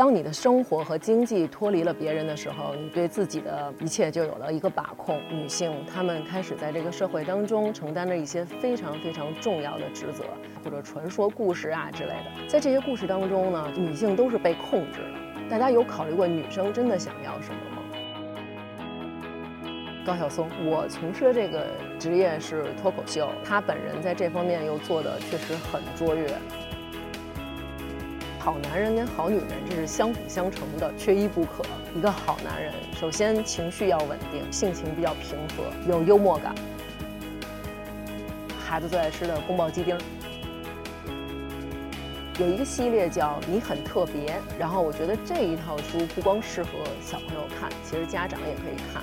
当你的生活和经济脱离了别人的时候，你对自己的一切就有了一个把控。女性她们开始在这个社会当中承担着一些非常非常重要的职责，或者传说故事啊之类的。在这些故事当中呢，女性都是被控制的。大家有考虑过女生真的想要什么吗？高晓松，我从事的这个职业是脱口秀，他本人在这方面又做的确实很卓越。好男人跟好女人这是相辅相成的，缺一不可。一个好男人，首先情绪要稳定，性情比较平和，有幽默感。孩子最爱吃的宫保鸡丁。有一个系列叫《你很特别》，然后我觉得这一套书不光适合小朋友看，其实家长也可以看。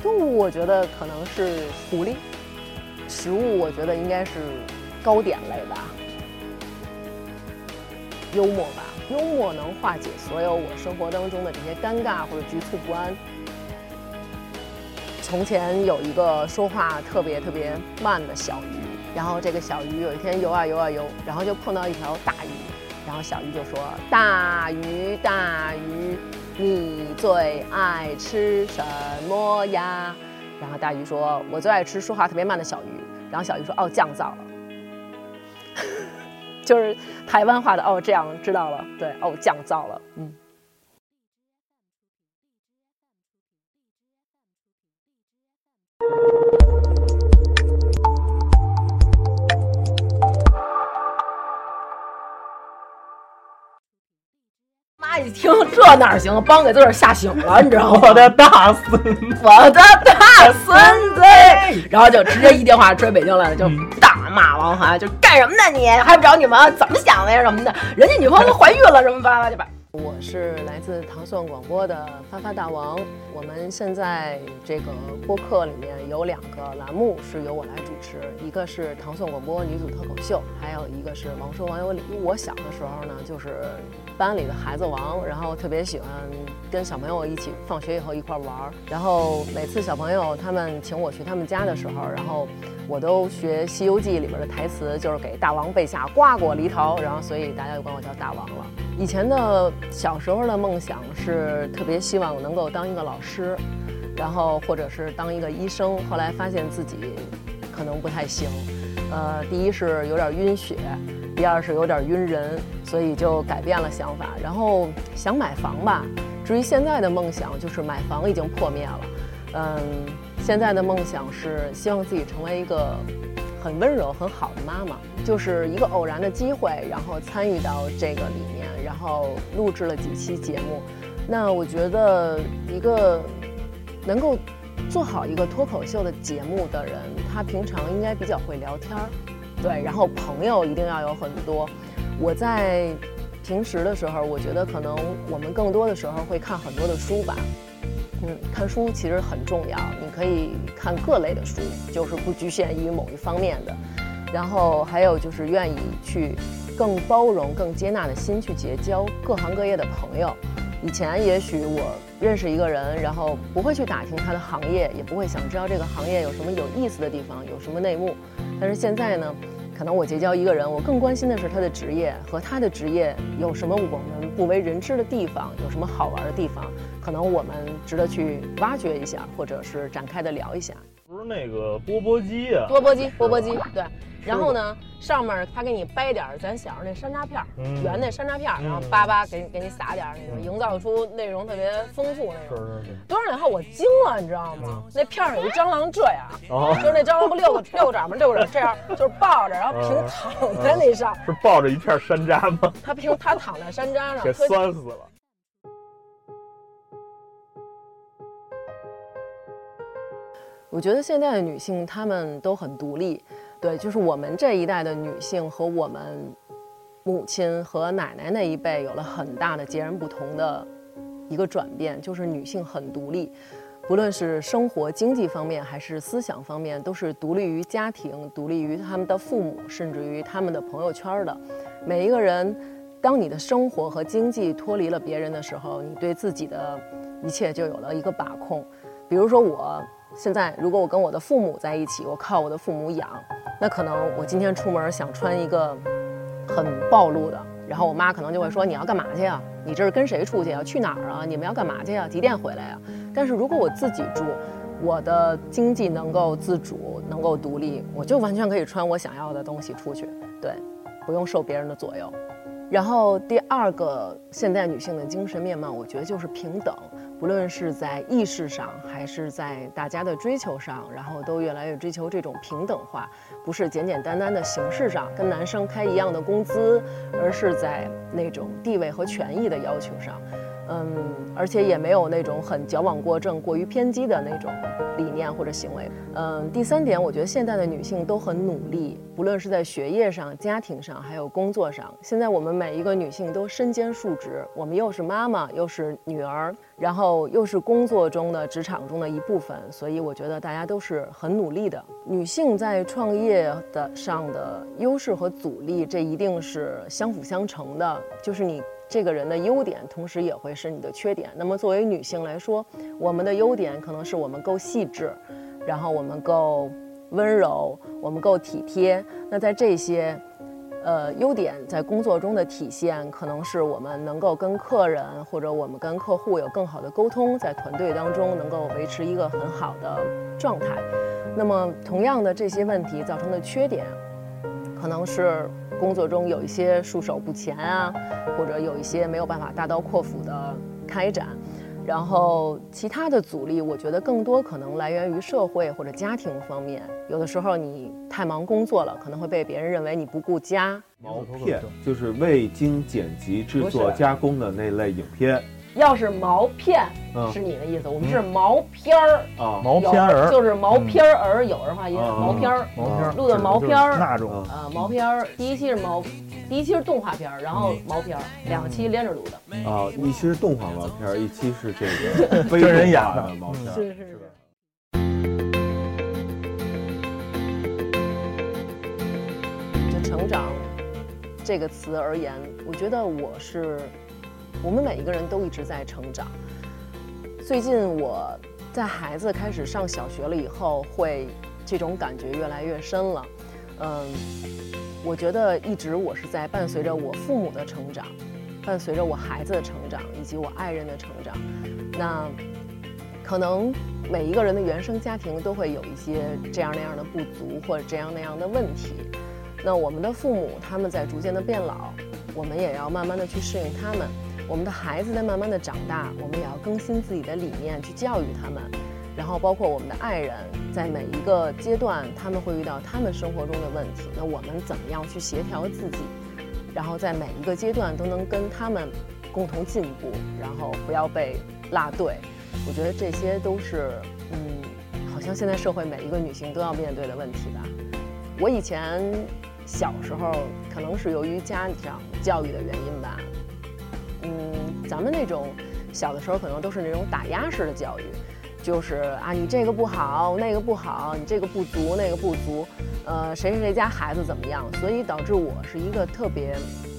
动物我觉得可能是狐狸，食物我觉得应该是糕点类吧。幽默吧，幽默能化解所有我生活当中的这些尴尬或者局促不安。从前有一个说话特别特别慢的小鱼，然后这个小鱼有一天游啊游啊游，然后就碰到一条大鱼，然后小鱼就说：“大鱼大鱼，你最爱吃什么呀？”然后大鱼说：“我最爱吃说话特别慢的小鱼。”然后小鱼说：“哦，降噪了。”就是台湾话的哦，这样知道了，对哦，降噪了，嗯。这哪行，帮给自个儿吓醒了，你知道吗？我的大孙，我的大孙子，然后就直接一电话追北京来了，就大骂王涵，就干什么呢你？还不找你们怎么想的呀什么的？人家女朋友都怀孕了什么巴拉就把。我是来自唐宋广播的发发大王。我们现在这个播客里面有两个栏目是由我来主持，一个是唐宋广播女子脱口秀，还有一个是王说王有理。我小的时候呢，就是班里的孩子王，然后特别喜欢跟小朋友一起放学以后一块玩儿。然后每次小朋友他们请我去他们家的时候，然后我都学《西游记》里边的台词，就是给大王备下瓜果梨桃，然后所以大家就管我叫大王了。以前的小时候的梦想是特别希望能够当一个老师，然后或者是当一个医生。后来发现自己可能不太行，呃，第一是有点晕血，第二是有点晕人，所以就改变了想法。然后想买房吧，至于现在的梦想就是买房已经破灭了。嗯，现在的梦想是希望自己成为一个很温柔、很好的妈妈。就是一个偶然的机会，然后参与到这个里，后录制了几期节目。那我觉得一个能够做好一个脱口秀的节目的人，他平常应该比较会聊天儿，对，然后朋友一定要有很多。我在平时的时候，我觉得可能我们更多的时候会看很多的书吧。嗯，看书其实很重要，你可以看各类的书，就是不局限于某一方面的。然后还有就是愿意去更包容、更接纳的心去结交各行各业的朋友。以前也许我认识一个人，然后不会去打听他的行业，也不会想知道这个行业有什么有意思的地方，有什么内幕。但是现在呢，可能我结交一个人，我更关心的是他的职业和他的职业有什么我们不为人知的地方，有什么好玩的地方，可能我们值得去挖掘一下，或者是展开的聊一下。那个钵钵鸡啊？钵钵鸡，钵钵鸡，对。然后呢，上面他给你掰点咱小时候那山楂片，圆那山楂片，然后叭叭给你给你撒点那种，营造出内容特别丰富那种。是是是。多少年后我惊了，你知道吗？那片上有一蟑螂这样，就是那蟑螂不六个六个爪吗？六个爪这样，就是抱着，然后平躺在那上。是抱着一片山楂吗？他平他躺在山楂上，给酸死了。我觉得现在的女性她们都很独立。对，就是我们这一代的女性和我们母亲和奶奶那一辈有了很大的截然不同的一个转变，就是女性很独立，不论是生活经济方面还是思想方面，都是独立于家庭、独立于他们的父母，甚至于他们的朋友圈的。每一个人，当你的生活和经济脱离了别人的时候，你对自己的一切就有了一个把控。比如说我。现在，如果我跟我的父母在一起，我靠我的父母养，那可能我今天出门想穿一个很暴露的，然后我妈可能就会说：“你要干嘛去啊？你这是跟谁出去啊？去哪儿啊？你们要干嘛去呀？几点回来呀？”但是如果我自己住，我的经济能够自主，能够独立，我就完全可以穿我想要的东西出去，对，不用受别人的左右。然后第二个现代女性的精神面貌，我觉得就是平等，无论是在意识上，还是在大家的追求上，然后都越来越追求这种平等化，不是简简单单的形式上跟男生开一样的工资，而是在那种地位和权益的要求上。嗯，而且也没有那种很矫枉过正、过于偏激的那种理念或者行为。嗯，第三点，我觉得现在的女性都很努力，不论是在学业上、家庭上，还有工作上。现在我们每一个女性都身兼数职，我们又是妈妈，又是女儿，然后又是工作中的职场中的一部分。所以我觉得大家都是很努力的。女性在创业的上的优势和阻力，这一定是相辅相成的，就是你。这个人的优点，同时也会是你的缺点。那么作为女性来说，我们的优点可能是我们够细致，然后我们够温柔，我们够体贴。那在这些，呃，优点在工作中的体现，可能是我们能够跟客人或者我们跟客户有更好的沟通，在团队当中能够维持一个很好的状态。那么同样的这些问题造成的缺点，可能是。工作中有一些束手不前啊，或者有一些没有办法大刀阔斧的开展，然后其他的阻力，我觉得更多可能来源于社会或者家庭方面。有的时候你太忙工作了，可能会被别人认为你不顾家。毛片就是未经剪辑制作加工的那类影片。要是毛片是你的意思，我们是毛片儿。啊，毛片儿。就是毛片儿，有人话音毛片儿，毛片儿录的毛片儿。那种。啊，毛片儿第一期是毛，第一期是动画片儿，然后毛片儿两期连着录的。啊，一期是动画毛片儿，一期是这个真人演的毛片儿，是是是。就成长这个词而言，我觉得我是。我们每一个人都一直在成长。最近我在孩子开始上小学了以后，会这种感觉越来越深了。嗯，我觉得一直我是在伴随着我父母的成长，伴随着我孩子的成长，以及我爱人的成长。那可能每一个人的原生家庭都会有一些这样那样的不足，或者这样那样的问题。那我们的父母他们在逐渐的变老，我们也要慢慢的去适应他们。我们的孩子在慢慢的长大，我们也要更新自己的理念去教育他们，然后包括我们的爱人，在每一个阶段他们会遇到他们生活中的问题，那我们怎么样去协调自己，然后在每一个阶段都能跟他们共同进步，然后不要被落队。我觉得这些都是，嗯，好像现在社会每一个女性都要面对的问题吧。我以前小时候可能是由于家长教育的原因吧。咱们那种小的时候可能都是那种打压式的教育，就是啊，你这个不好，那个不好，你这个不足，那个不足，呃，谁谁谁家孩子怎么样，所以导致我是一个特别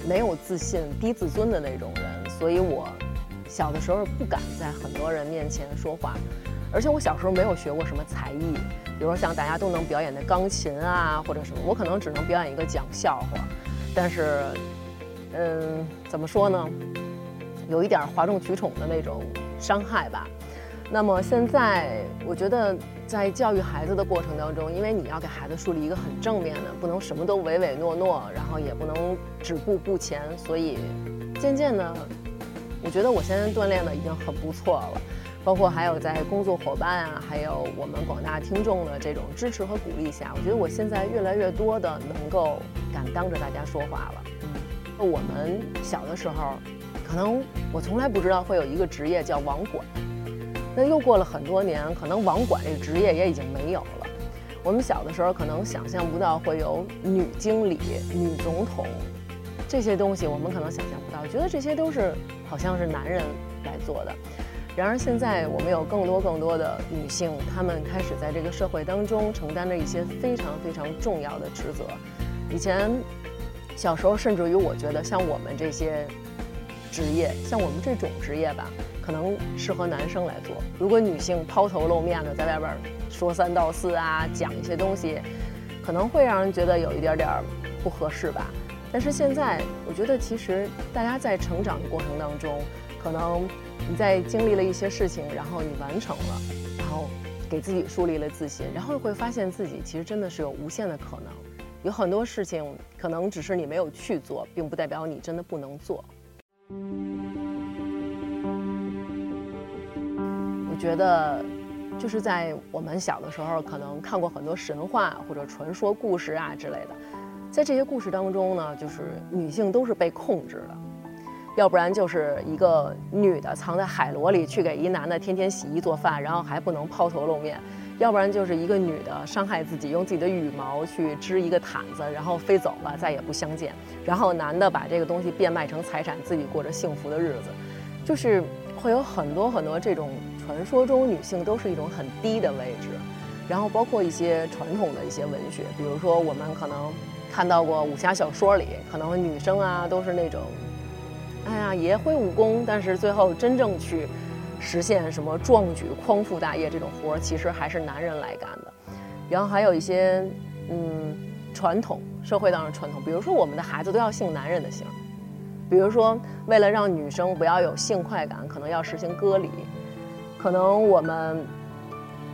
没有自信、低自尊的那种人，所以我小的时候不敢在很多人面前说话，而且我小时候没有学过什么才艺，比如说像大家都能表演的钢琴啊或者什么，我可能只能表演一个讲笑话，但是，嗯，怎么说呢？有一点哗众取宠的那种伤害吧。那么现在，我觉得在教育孩子的过程当中，因为你要给孩子树立一个很正面的，不能什么都唯唯诺诺，然后也不能止步不前，所以渐渐的，我觉得我现在锻炼的已经很不错了。包括还有在工作伙伴啊，还有我们广大听众的这种支持和鼓励下，我觉得我现在越来越多的能够敢当着大家说话了。嗯，我们小的时候。可能我从来不知道会有一个职业叫网管，那又过了很多年，可能网管这个职业也已经没有了。我们小的时候可能想象不到会有女经理、女总统这些东西，我们可能想象不到，觉得这些都是好像是男人来做的。然而现在我们有更多更多的女性，她们开始在这个社会当中承担着一些非常非常重要的职责。以前小时候，甚至于我觉得像我们这些。职业像我们这种职业吧，可能适合男生来做。如果女性抛头露面的在外边说三道四啊，讲一些东西，可能会让人觉得有一点点不合适吧。但是现在，我觉得其实大家在成长的过程当中，可能你在经历了一些事情，然后你完成了，然后给自己树立了自信，然后会发现自己其实真的是有无限的可能。有很多事情可能只是你没有去做，并不代表你真的不能做。我觉得。就是在我们小的时候，可能看过很多神话或者传说故事啊之类的，在这些故事当中呢，就是女性都是被控制的，要不然就是一个女的藏在海螺里去给一男的天天洗衣做饭，然后还不能抛头露面；要不然就是一个女的伤害自己，用自己的羽毛去织一个毯子，然后飞走了，再也不相见；然后男的把这个东西变卖成财产，自己过着幸福的日子，就是会有很多很多这种。传说中女性都是一种很低的位置，然后包括一些传统的一些文学，比如说我们可能看到过武侠小说里，可能女生啊都是那种，哎呀也会武功，但是最后真正去实现什么壮举、匡扶大业这种活儿，其实还是男人来干的。然后还有一些嗯传统社会当中传统，比如说我们的孩子都要姓男人的姓，比如说为了让女生不要有性快感，可能要实行割礼。可能我们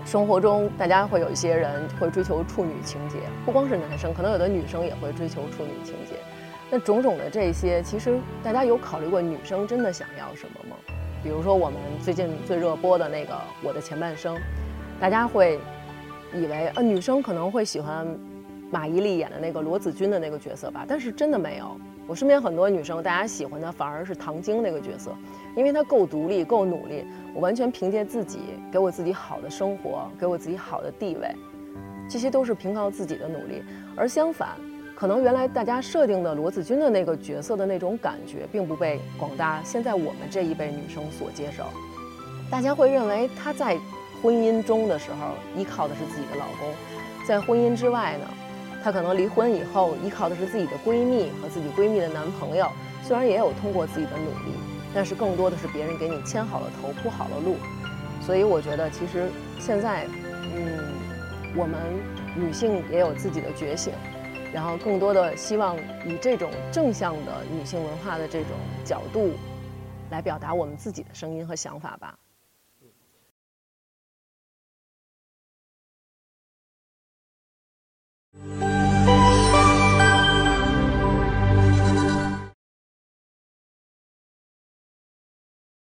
生活中，大家会有一些人会追求处女情节，不光是男生，可能有的女生也会追求处女情节。那种种的这些，其实大家有考虑过女生真的想要什么吗？比如说我们最近最热播的那个《我的前半生》，大家会以为呃女生可能会喜欢马伊琍演的那个罗子君的那个角色吧，但是真的没有。我身边很多女生，大家喜欢的反而是唐晶那个角色，因为她够独立、够努力，我完全凭借自己，给我自己好的生活，给我自己好的地位，这些都是凭靠自己的努力。而相反，可能原来大家设定的罗子君的那个角色的那种感觉，并不被广大现在我们这一辈女生所接受。大家会认为她在婚姻中的时候依靠的是自己的老公，在婚姻之外呢？她可能离婚以后依靠的是自己的闺蜜和自己闺蜜的男朋友，虽然也有通过自己的努力，但是更多的是别人给你牵好了头、铺好了路。所以我觉得，其实现在，嗯，我们女性也有自己的觉醒，然后更多的希望以这种正向的女性文化的这种角度，来表达我们自己的声音和想法吧。